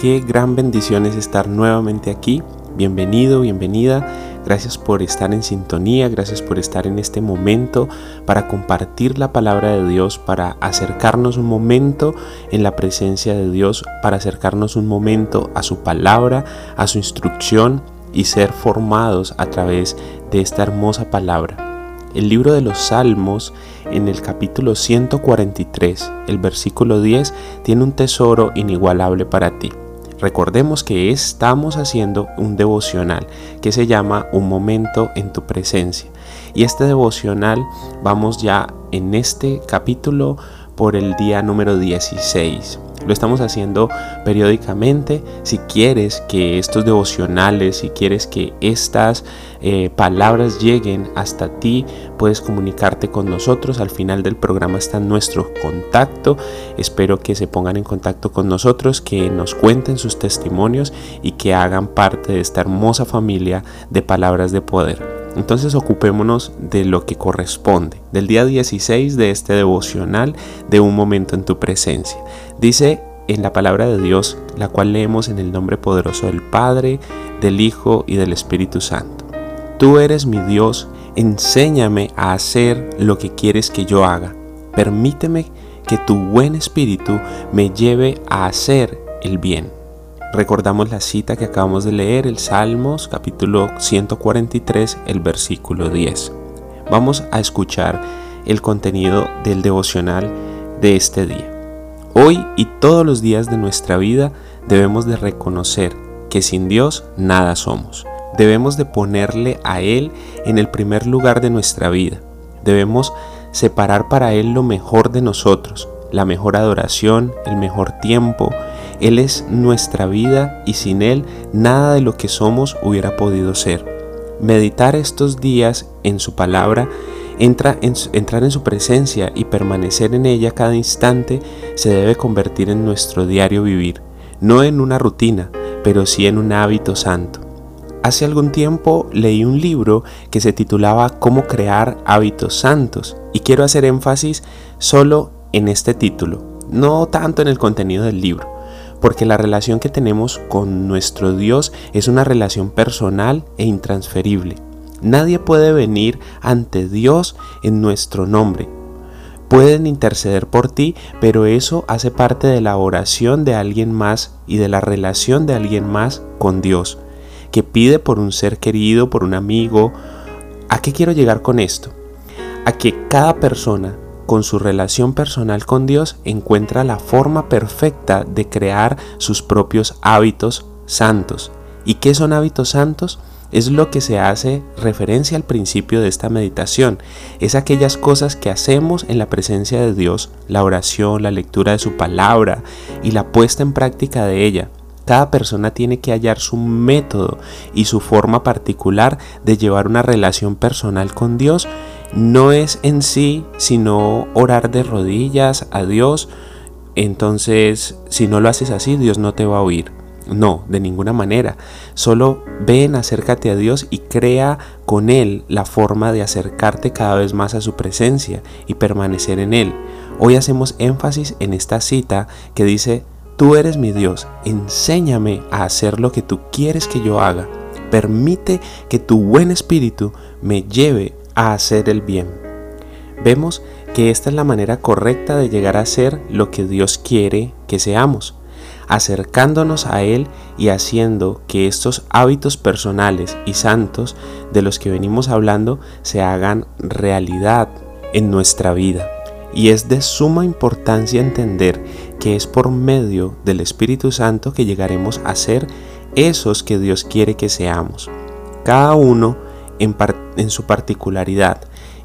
Qué gran bendición es estar nuevamente aquí. Bienvenido, bienvenida. Gracias por estar en sintonía, gracias por estar en este momento para compartir la palabra de Dios, para acercarnos un momento en la presencia de Dios, para acercarnos un momento a su palabra, a su instrucción y ser formados a través de esta hermosa palabra. El libro de los Salmos, en el capítulo 143, el versículo 10, tiene un tesoro inigualable para ti. Recordemos que estamos haciendo un devocional que se llama Un momento en tu presencia. Y este devocional vamos ya en este capítulo por el día número 16. Lo estamos haciendo periódicamente. Si quieres que estos devocionales, si quieres que estas eh, palabras lleguen hasta ti, puedes comunicarte con nosotros. Al final del programa está nuestro contacto. Espero que se pongan en contacto con nosotros, que nos cuenten sus testimonios y que hagan parte de esta hermosa familia de palabras de poder. Entonces ocupémonos de lo que corresponde, del día 16 de este devocional de un momento en tu presencia. Dice en la palabra de Dios, la cual leemos en el nombre poderoso del Padre, del Hijo y del Espíritu Santo. Tú eres mi Dios, enséñame a hacer lo que quieres que yo haga. Permíteme que tu buen espíritu me lleve a hacer el bien. Recordamos la cita que acabamos de leer, el Salmos capítulo 143, el versículo 10. Vamos a escuchar el contenido del devocional de este día. Hoy y todos los días de nuestra vida debemos de reconocer que sin Dios nada somos. Debemos de ponerle a Él en el primer lugar de nuestra vida. Debemos separar para Él lo mejor de nosotros, la mejor adoración, el mejor tiempo, él es nuestra vida y sin Él nada de lo que somos hubiera podido ser. Meditar estos días en su palabra, entrar en su presencia y permanecer en ella cada instante se debe convertir en nuestro diario vivir, no en una rutina, pero sí en un hábito santo. Hace algún tiempo leí un libro que se titulaba Cómo crear hábitos santos y quiero hacer énfasis solo en este título, no tanto en el contenido del libro porque la relación que tenemos con nuestro Dios es una relación personal e intransferible. Nadie puede venir ante Dios en nuestro nombre. Pueden interceder por ti, pero eso hace parte de la oración de alguien más y de la relación de alguien más con Dios, que pide por un ser querido, por un amigo. ¿A qué quiero llegar con esto? A que cada persona con su relación personal con Dios encuentra la forma perfecta de crear sus propios hábitos santos. ¿Y qué son hábitos santos? Es lo que se hace referencia al principio de esta meditación. Es aquellas cosas que hacemos en la presencia de Dios, la oración, la lectura de su palabra y la puesta en práctica de ella. Cada persona tiene que hallar su método y su forma particular de llevar una relación personal con Dios no es en sí sino orar de rodillas a Dios. Entonces, si no lo haces así, Dios no te va a oír. No, de ninguna manera. Solo ven, acércate a Dios y crea con Él la forma de acercarte cada vez más a su presencia y permanecer en Él. Hoy hacemos énfasis en esta cita que dice, Tú eres mi Dios, enséñame a hacer lo que tú quieres que yo haga. Permite que tu buen espíritu me lleve a hacer el bien. Vemos que esta es la manera correcta de llegar a ser lo que Dios quiere que seamos, acercándonos a Él y haciendo que estos hábitos personales y santos de los que venimos hablando se hagan realidad en nuestra vida. Y es de suma importancia entender que es por medio del Espíritu Santo que llegaremos a ser esos que Dios quiere que seamos. Cada uno en, su particularidad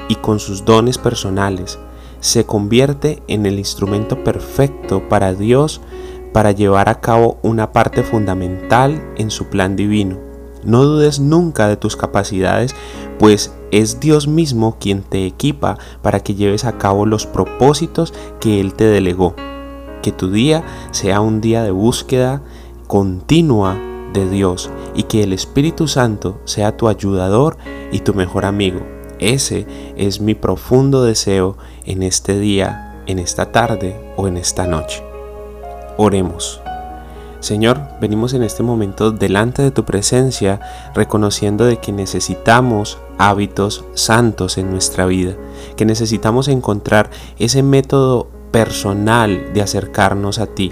y con sus dones personales, se convierte en el instrumento perfecto para Dios para llevar a cabo una parte fundamental en su plan divino. No dudes nunca de tus capacidades, pues es Dios mismo quien te equipa para que lleves a cabo los propósitos que Él te delegó. Que tu día sea un día de búsqueda continua de Dios y que el Espíritu Santo sea tu ayudador y tu mejor amigo. Ese es mi profundo deseo en este día, en esta tarde o en esta noche. Oremos. Señor, venimos en este momento delante de tu presencia, reconociendo de que necesitamos hábitos santos en nuestra vida, que necesitamos encontrar ese método personal de acercarnos a ti.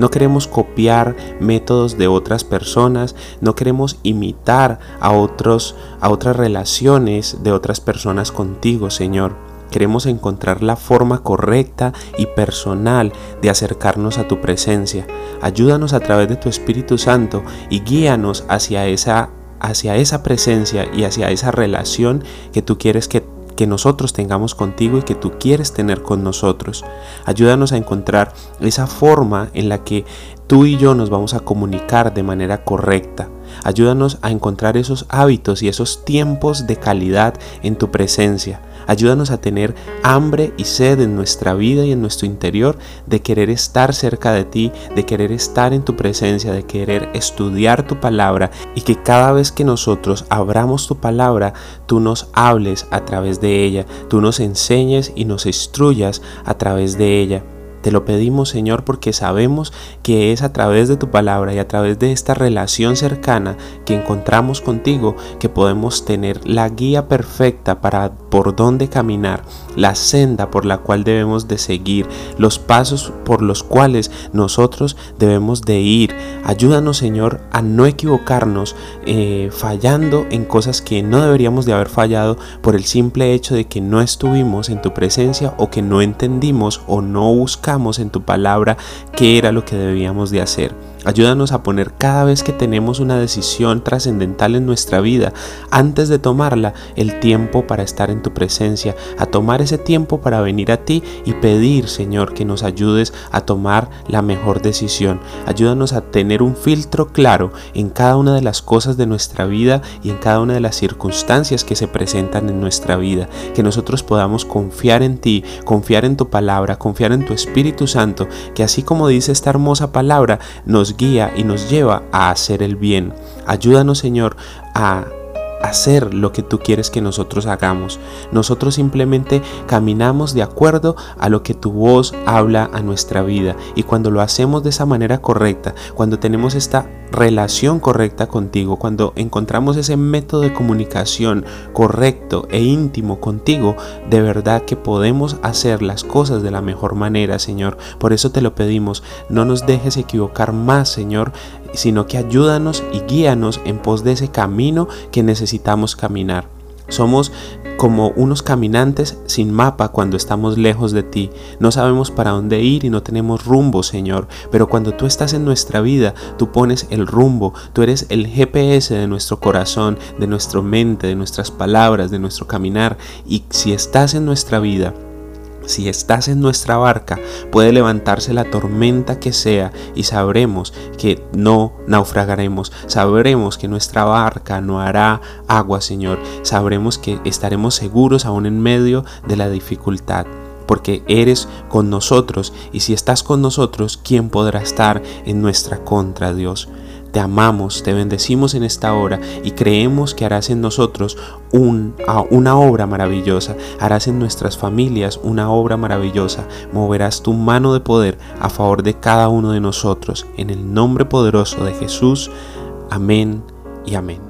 No queremos copiar métodos de otras personas, no queremos imitar a otros a otras relaciones de otras personas contigo, Señor Queremos encontrar la forma correcta y personal de acercarnos a tu presencia. Ayúdanos a través de tu Espíritu Santo y guíanos hacia esa, hacia esa presencia y hacia esa relación que tú quieres que que nosotros tengamos contigo y que tú quieres tener con nosotros. Ayúdanos a encontrar esa forma en la que tú y yo nos vamos a comunicar de manera correcta. Ayúdanos a encontrar esos hábitos y esos tiempos de calidad en tu presencia. Ayúdanos a tener hambre y sed en nuestra vida y en nuestro interior de querer estar cerca de ti, de querer estar en tu presencia, de querer estudiar tu palabra y que cada vez que nosotros abramos tu palabra, tú nos hables a través de ella, tú nos enseñes y nos instruyas a través de ella. Te lo pedimos, Señor, porque sabemos que es a través de tu palabra y a través de esta relación cercana que encontramos contigo que podemos tener la guía perfecta para por dónde caminar, la senda por la cual debemos de seguir, los pasos por los cuales nosotros debemos de ir. Ayúdanos, Señor, a no equivocarnos eh, fallando en cosas que no deberíamos de haber fallado por el simple hecho de que no estuvimos en tu presencia o que no entendimos o no buscamos en tu palabra qué era lo que debíamos de hacer. Ayúdanos a poner cada vez que tenemos una decisión trascendental en nuestra vida, antes de tomarla, el tiempo para estar en tu presencia, a tomar ese tiempo para venir a ti y pedir, Señor, que nos ayudes a tomar la mejor decisión. Ayúdanos a tener un filtro claro en cada una de las cosas de nuestra vida y en cada una de las circunstancias que se presentan en nuestra vida, que nosotros podamos confiar en ti, confiar en tu palabra, confiar en tu Espíritu Santo, que así como dice esta hermosa palabra, nos guía y nos lleva a hacer el bien. Ayúdanos, Señor, a hacer lo que tú quieres que nosotros hagamos. Nosotros simplemente caminamos de acuerdo a lo que tu voz habla a nuestra vida. Y cuando lo hacemos de esa manera correcta, cuando tenemos esta relación correcta contigo, cuando encontramos ese método de comunicación correcto e íntimo contigo, de verdad que podemos hacer las cosas de la mejor manera, Señor. Por eso te lo pedimos, no nos dejes equivocar más, Señor, sino que ayúdanos y guíanos en pos de ese camino que necesitamos caminar. Somos como unos caminantes sin mapa cuando estamos lejos de ti. No sabemos para dónde ir y no tenemos rumbo, Señor. Pero cuando tú estás en nuestra vida, tú pones el rumbo. Tú eres el GPS de nuestro corazón, de nuestra mente, de nuestras palabras, de nuestro caminar. Y si estás en nuestra vida, si estás en nuestra barca, puede levantarse la tormenta que sea y sabremos que no naufragaremos. Sabremos que nuestra barca no hará agua, Señor. Sabremos que estaremos seguros aún en medio de la dificultad porque eres con nosotros y si estás con nosotros, ¿quién podrá estar en nuestra contra, Dios? Te amamos, te bendecimos en esta hora y creemos que harás en nosotros una obra maravillosa, harás en nuestras familias una obra maravillosa, moverás tu mano de poder a favor de cada uno de nosotros. En el nombre poderoso de Jesús, amén y amén.